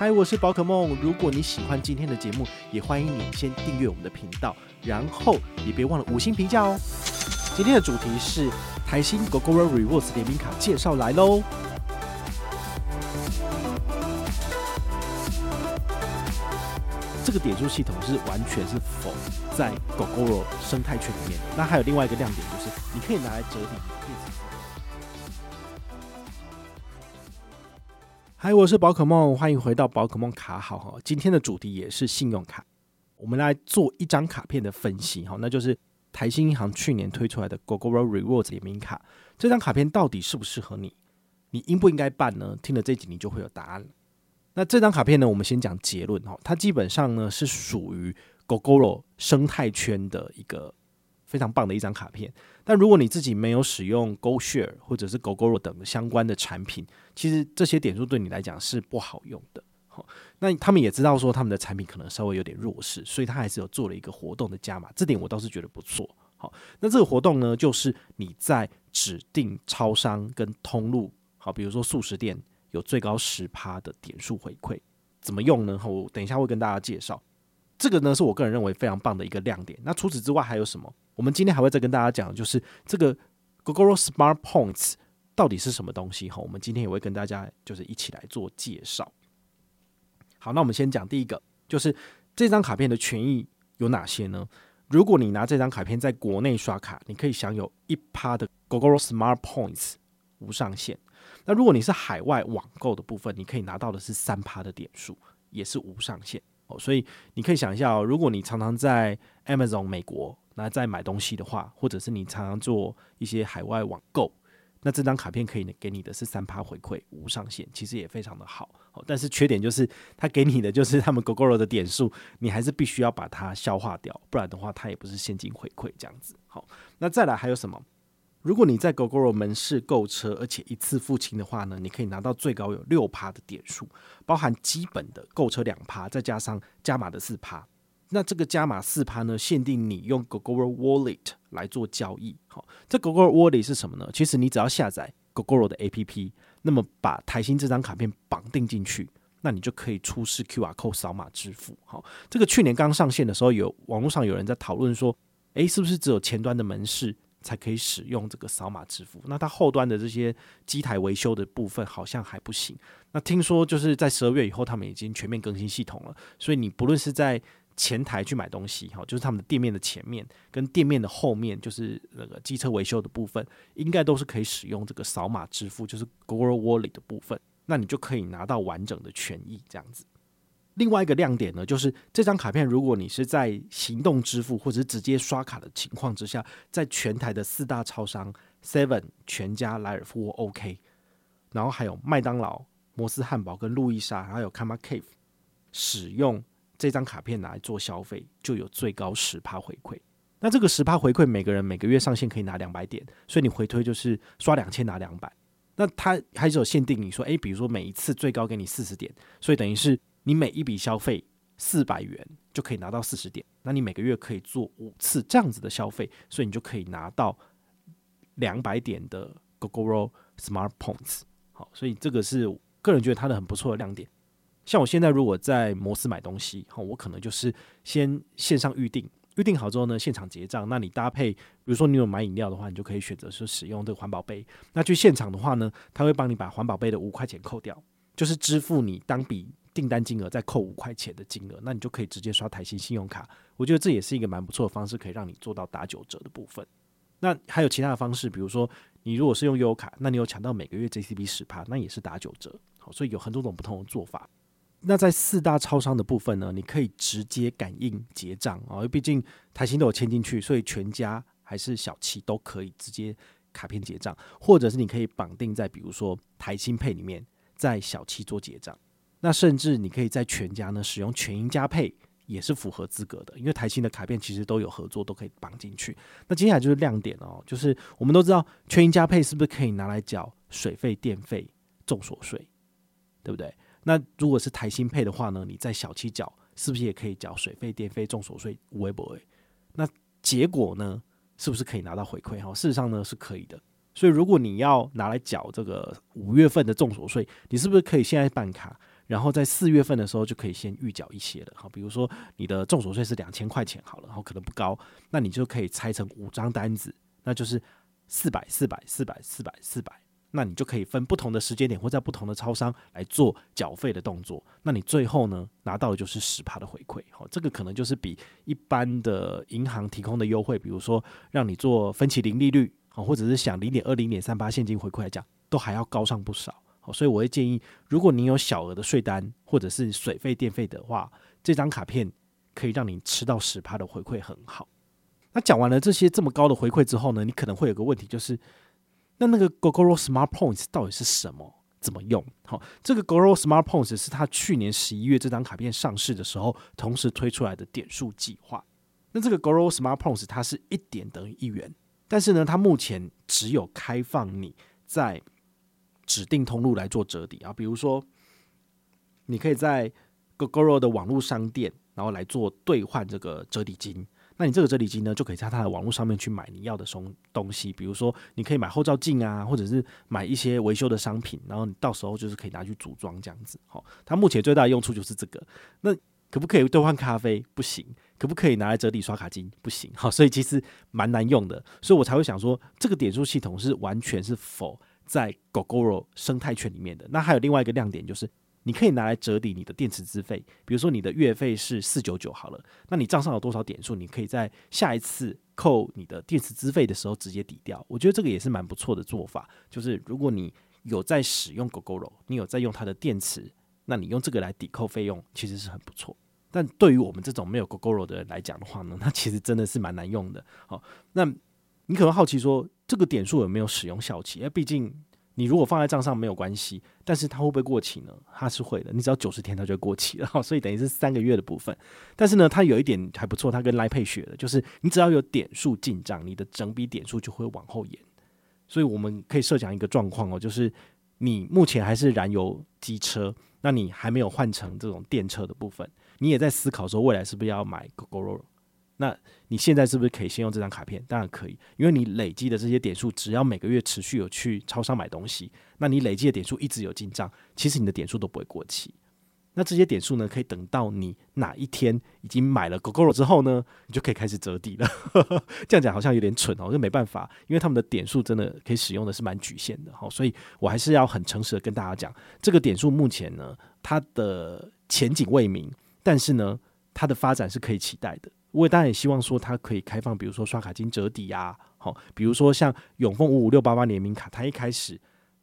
嗨，我是宝可梦。如果你喜欢今天的节目，也欢迎你先订阅我们的频道，然后也别忘了五星评价哦。今天的主题是台新 g o g o r Rewards 联名卡介绍来喽。这个点数系统是完全是否在 g o g o r 生态圈里面。那还有另外一个亮点就是，你可以拿来折抵。嗨，我是宝可梦，欢迎回到宝可梦卡好哈。今天的主题也是信用卡，我们来做一张卡片的分析哈，那就是台新银行去年推出来的 Gogoro Rewards 联名卡，这张卡片到底适不适合你？你应不应该办呢？听了这集你就会有答案。那这张卡片呢，我们先讲结论哈，它基本上呢是属于 Gogoro 生态圈的一个。非常棒的一张卡片，但如果你自己没有使用 GoShare 或者是 Go Go 等相关的产品，其实这些点数对你来讲是不好用的。好，那他们也知道说他们的产品可能稍微有点弱势，所以他还是有做了一个活动的加码，这点我倒是觉得不错。好，那这个活动呢，就是你在指定超商跟通路，好，比如说素食店有最高十趴的点数回馈，怎么用呢？我等一下会跟大家介绍。这个呢是我个人认为非常棒的一个亮点。那除此之外还有什么？我们今天还会再跟大家讲，就是这个 Gogoro Smart Points 到底是什么东西哈？我们今天也会跟大家就是一起来做介绍。好，那我们先讲第一个，就是这张卡片的权益有哪些呢？如果你拿这张卡片在国内刷卡，你可以享有一趴的 Gogoro Smart Points 无上限。那如果你是海外网购的部分，你可以拿到的是三趴的点数，也是无上限哦。所以你可以想一下哦，如果你常常在 Amazon 美国。那在买东西的话，或者是你常常做一些海外网购，那这张卡片可以给你的是三趴回馈，无上限，其实也非常的好。但是缺点就是它给你的就是他们 Gogoro 的点数，你还是必须要把它消化掉，不然的话它也不是现金回馈这样子。好，那再来还有什么？如果你在 Gogoro 门市购车，而且一次付清的话呢，你可以拿到最高有六趴的点数，包含基本的购车两趴，再加上加码的四趴。那这个加码四趴呢，限定你用 Gogoro Wallet 来做交易。好，这 Gogoro Wallet 是什么呢？其实你只要下载 Gogoro 的 APP，那么把台新这张卡片绑定进去，那你就可以出示 QR code 扫码支付。好，这个去年刚上线的时候有，有网络上有人在讨论说，诶，是不是只有前端的门市才可以使用这个扫码支付？那它后端的这些机台维修的部分好像还不行。那听说就是在十二月以后，他们已经全面更新系统了，所以你不论是在前台去买东西，哈，就是他们的店面的前面跟店面的后面，就是那个机车维修的部分，应该都是可以使用这个扫码支付，就是 Gogoro Wallet 的部分，那你就可以拿到完整的权益这样子。另外一个亮点呢，就是这张卡片，如果你是在行动支付或者是直接刷卡的情况之下，在全台的四大超商 Seven、全家、莱尔富 OK，然后还有麦当劳、摩斯汉堡跟路易莎，还有 Karma Cave 使用。这张卡片拿来做消费，就有最高十趴回馈。那这个十趴回馈，每个人每个月上限可以拿两百点，所以你回推就是刷两千拿两百。那它还是有限定，你说，诶，比如说每一次最高给你四十点，所以等于是你每一笔消费四百元就可以拿到四十点。那你每个月可以做五次这样子的消费，所以你就可以拿到两百点的 Gogoro Smart Points。好，所以这个是个人觉得它的很不错的亮点。像我现在如果在摩斯买东西，哈，我可能就是先线上预定，预定好之后呢，现场结账。那你搭配，比如说你有买饮料的话，你就可以选择说使用这个环保杯。那去现场的话呢，他会帮你把环保杯的五块钱扣掉，就是支付你当笔订单金额再扣五块钱的金额，那你就可以直接刷台新信用卡。我觉得这也是一个蛮不错的方式，可以让你做到打九折的部分。那还有其他的方式，比如说你如果是用悠游卡，那你有抢到每个月 JCB 十趴，那也是打九折。好，所以有很多种不同的做法。那在四大超商的部分呢，你可以直接感应结账啊，因为毕竟台新都有签进去，所以全家还是小七都可以直接卡片结账，或者是你可以绑定在比如说台新配里面，在小七做结账。那甚至你可以在全家呢使用全银加配，也是符合资格的，因为台新的卡片其实都有合作，都可以绑进去。那接下来就是亮点哦，就是我们都知道全银加配是不是可以拿来缴水费、电费、重所税，对不对？那如果是台新配的话呢？你在小七缴是不是也可以缴水费、电费、重所税？会不会？那结果呢？是不是可以拿到回馈？哈，事实上呢是可以的。所以如果你要拿来缴这个五月份的重所税，你是不是可以现在办卡，然后在四月份的时候就可以先预缴一些了。好，比如说你的综所税是两千块钱好了，然后可能不高，那你就可以拆成五张单子，那就是四百、四百、四百、四百、四百。那你就可以分不同的时间点，或在不同的超商来做缴费的动作。那你最后呢，拿到的就是十趴的回馈。好，这个可能就是比一般的银行提供的优惠，比如说让你做分期零利率，好，或者是享零点二、零点三八现金回馈来讲，都还要高上不少。所以我会建议，如果你有小额的税单或者是水费、电费的话，这张卡片可以让你吃到十趴的回馈，很好。那讲完了这些这么高的回馈之后呢，你可能会有个问题就是。那那个 Gogoro Smart Points 到底是什么？怎么用？好，这个 Gogoro Smart Points 是他去年十一月这张卡片上市的时候，同时推出来的点数计划。那这个 Gogoro Smart Points 它是一点等于一元，但是呢，它目前只有开放你在指定通路来做折抵啊，比如说你可以在 Gogoro 的网络商店，然后来做兑换这个折抵金。那你这个折抵金呢，就可以在它的网络上面去买你要的东东西，比如说你可以买后照镜啊，或者是买一些维修的商品，然后你到时候就是可以拿去组装这样子。好，它目前最大的用处就是这个。那可不可以兑换咖啡？不行。可不可以拿来折抵刷卡金？不行。好，所以其实蛮难用的，所以我才会想说，这个点数系统是完全是否在 Gogoro 生态圈里面的。那还有另外一个亮点就是。你可以拿来折抵你的电池资费，比如说你的月费是四九九好了，那你账上有多少点数，你可以在下一次扣你的电池资费的时候直接抵掉。我觉得这个也是蛮不错的做法，就是如果你有在使用 Gogoro，你有在用它的电池，那你用这个来抵扣费用，其实是很不错。但对于我们这种没有 Gogoro 的人来讲的话呢，那其实真的是蛮难用的。好，那你可能好奇说，这个点数有没有使用效期？因为毕竟。你如果放在账上没有关系，但是它会不会过期呢？它是会的，你只要九十天它就会过期了，所以等于是三个月的部分。但是呢，它有一点还不错，它跟 Line Pay 学的，就是你只要有点数进账，你的整笔点数就会往后延。所以我们可以设想一个状况哦，就是你目前还是燃油机车，那你还没有换成这种电车的部分，你也在思考说未来是不是要买 Gogoro。那你现在是不是可以先用这张卡片？当然可以，因为你累积的这些点数，只要每个月持续有去超商买东西，那你累积的点数一直有进账，其实你的点数都不会过期。那这些点数呢，可以等到你哪一天已经买了 Gogoro 之后呢，你就可以开始折抵了。这样讲好像有点蠢哦，就没办法，因为他们的点数真的可以使用的是蛮局限的。好，所以我还是要很诚实的跟大家讲，这个点数目前呢，它的前景未明，但是呢，它的发展是可以期待的。我也当然也希望说它可以开放，比如说刷卡金折抵啊，好，比如说像永丰五五六八八联名卡，它一开始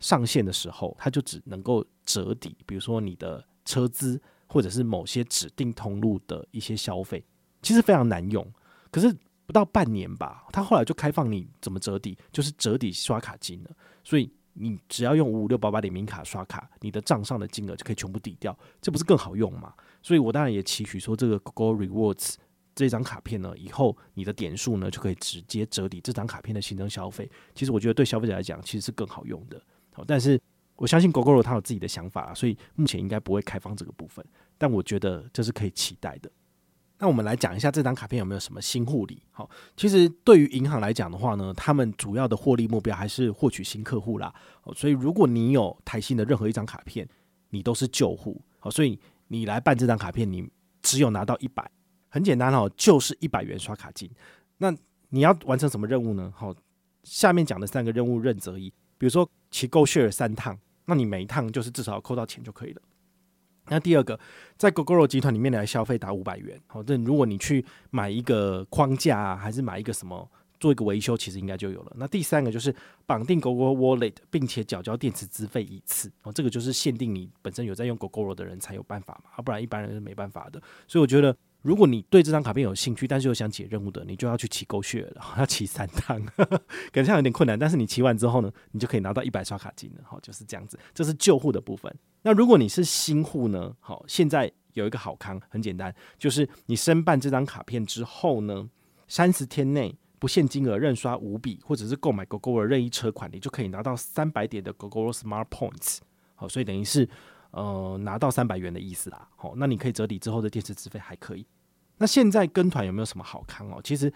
上线的时候，它就只能够折抵，比如说你的车资或者是某些指定通路的一些消费，其实非常难用。可是不到半年吧，它后来就开放你怎么折抵，就是折抵刷卡金了。所以你只要用五五六八八联名卡刷卡，你的账上的金额就可以全部抵掉，这不是更好用吗？所以我当然也期许说这个 Google Rewards。这张卡片呢，以后你的点数呢就可以直接折抵这张卡片的新增消费。其实我觉得对消费者来讲，其实是更好用的。好，但是我相信 Gogoro 他有自己的想法，所以目前应该不会开放这个部分。但我觉得这是可以期待的。那我们来讲一下这张卡片有没有什么新护理？好，其实对于银行来讲的话呢，他们主要的获利目标还是获取新客户啦。所以如果你有台新的任何一张卡片，你都是旧户。好，所以你来办这张卡片，你只有拿到一百。很简单哦，就是一百元刷卡金。那你要完成什么任务呢？好，下面讲的三个任务任择一。比如说骑 GoShare 三趟，那你每一趟就是至少要扣到钱就可以了。那第二个，在 Gogoro 集团里面来消费达五百元，好，这如果你去买一个框架啊，还是买一个什么做一个维修，其实应该就有了。那第三个就是绑定 Gogoro Wallet，并且缴交电池资费一次。哦，这个就是限定你本身有在用 Gogoro 的人才有办法嘛，要不然一般人是没办法的。所以我觉得。如果你对这张卡片有兴趣，但是又想解任务的，你就要去骑 GoGo 了，要骑三趟，感觉上有点困难。但是你骑完之后呢，你就可以拿到一百刷卡金了，好，就是这样子。这是旧户的部分。那如果你是新户呢？好，现在有一个好康，很简单，就是你申办这张卡片之后呢，三十天内不限金额认刷五笔，或者是购买 GoGo 的任意车款，你就可以拿到三百点的 GoGo Smart Points。好，所以等于是呃拿到三百元的意思啦。好，那你可以折抵之后的电池资费还可以。那现在跟团有没有什么好看哦？其实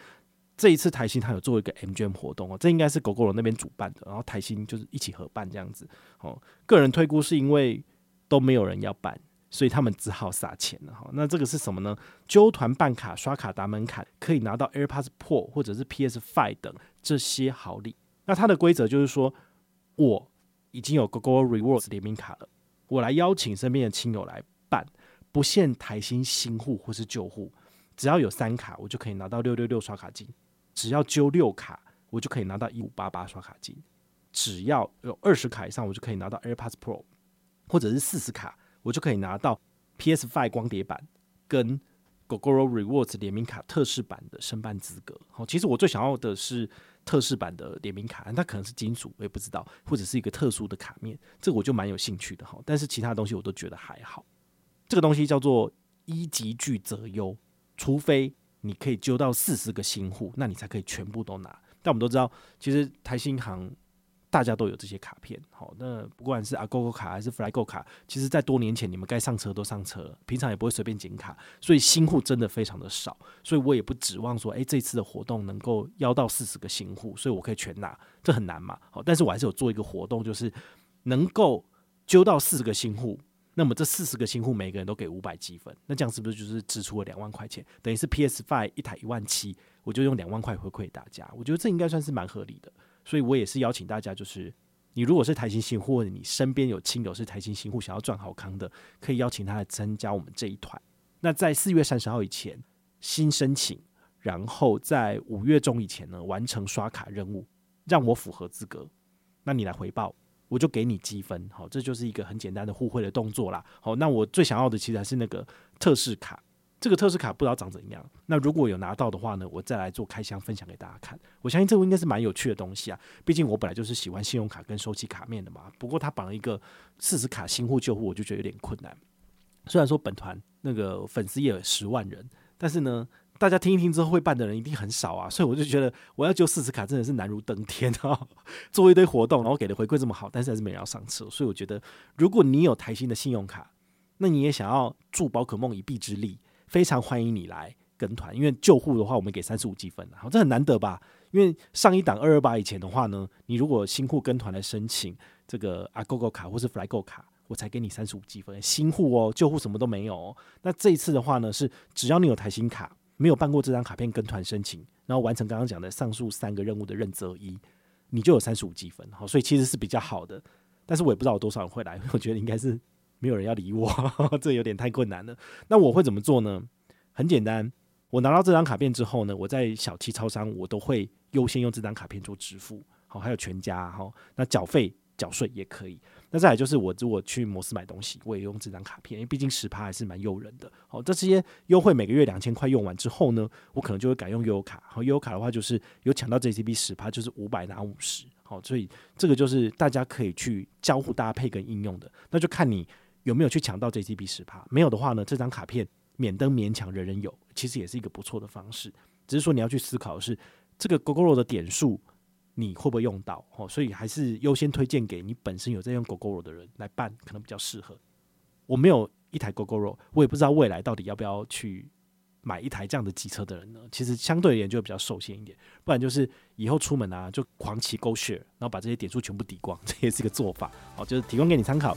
这一次台新他有做一个 MGM 活动哦，这应该是 GOGO 那边主办的，然后台新就是一起合办这样子哦。个人推估是因为都没有人要办，所以他们只好撒钱了哈。那这个是什么呢？揪团办卡、刷卡达门槛，可以拿到 AirPods Pro 或者是 PS5 等这些好礼。那它的规则就是说，我已经有 Google Rewards 联名卡了，我来邀请身边的亲友来办，不限台新新户或是旧户，只要有三卡，我就可以拿到六六六刷卡金；只要揪六卡，我就可以拿到一五八八刷卡金；只要有二十卡以上，我就可以拿到 AirPods Pro，或者是四十卡。我就可以拿到 PS Five 光碟版跟 Gogoro Rewards 联名卡特仕版的申办资格。好，其实我最想要的是特仕版的联名卡，它可能是金属，我也不知道，或者是一个特殊的卡面，这个我就蛮有兴趣的哈。但是其他东西我都觉得还好。这个东西叫做一级聚择优，除非你可以揪到四十个新户，那你才可以全部都拿。但我们都知道，其实台新行。大家都有这些卡片，好，那不管是阿 GoGo 卡还是 Flygo 卡，其实在多年前你们该上车都上车了，平常也不会随便剪卡，所以新户真的非常的少，所以我也不指望说，诶、欸，这次的活动能够邀到四十个新户，所以我可以全拿，这很难嘛，好，但是我还是有做一个活动，就是能够揪到四十个新户，那么这四十个新户每个人都给五百积分，那这样是不是就是支出了两万块钱？等于是 PS Five 一台一万七，我就用两万块回馈大家，我觉得这应该算是蛮合理的。所以我也是邀请大家，就是你如果是台新新户，或者你身边有亲友是台新新户，想要赚好康的，可以邀请他来参加我们这一团。那在四月三十号以前新申请，然后在五月中以前呢完成刷卡任务，让我符合资格，那你来回报，我就给你积分。好，这就是一个很简单的互惠的动作啦。好，那我最想要的其实还是那个特试卡。这个特试卡不知道长怎样，那如果有拿到的话呢，我再来做开箱分享给大家看。我相信这个应该是蛮有趣的东西啊，毕竟我本来就是喜欢信用卡跟收集卡面的嘛。不过他绑了一个四十卡新户旧户，我就觉得有点困难。虽然说本团那个粉丝也有十万人，但是呢，大家听一听之后会办的人一定很少啊，所以我就觉得我要揪四十卡真的是难如登天啊！做一堆活动，然后给的回馈这么好，但是还是没人要上车。所以我觉得，如果你有台新的信用卡，那你也想要助宝可梦一臂之力。非常欢迎你来跟团，因为旧户的话，我们给三十五积分，好，这很难得吧？因为上一档二二八以前的话呢，你如果新户跟团来申请这个 Agogo 卡或是 Flygo 卡，我才给你三十五积分。新户哦，旧户什么都没有。那这一次的话呢，是只要你有台新卡，没有办过这张卡片跟团申请，然后完成刚刚讲的上述三个任务的任择一，你就有三十五积分。好，所以其实是比较好的。但是我也不知道有多少人会来，我觉得应该是。没有人要理我，这有点太困难了。那我会怎么做呢？很简单，我拿到这张卡片之后呢，我在小七超商我都会优先用这张卡片做支付。好，还有全家哈，那缴费缴税也可以。那再来就是我如果去摩斯买东西，我也用这张卡片，因为毕竟十趴还是蛮诱人的。好，这些优惠每个月两千块用完之后呢，我可能就会改用悠游卡。好，悠游卡的话就是有抢到 JCB 十趴，就是五百拿五十。好，所以这个就是大家可以去交互搭配跟应用的，那就看你。有没有去抢到 JCB 十趴？没有的话呢，这张卡片免登勉强人人有，其实也是一个不错的方式。只是说你要去思考的是这个 Gogoro 的点数你会不会用到？哦，所以还是优先推荐给你本身有在用 Gogoro 的人来办，可能比较适合。我没有一台 Gogoro，我也不知道未来到底要不要去买一台这样的机车的人呢？其实相对而言就会比较受限一点。不然就是以后出门啊，就狂骑 GoShare，然后把这些点数全部抵光，这也是一个做法。好，就是提供给你参考。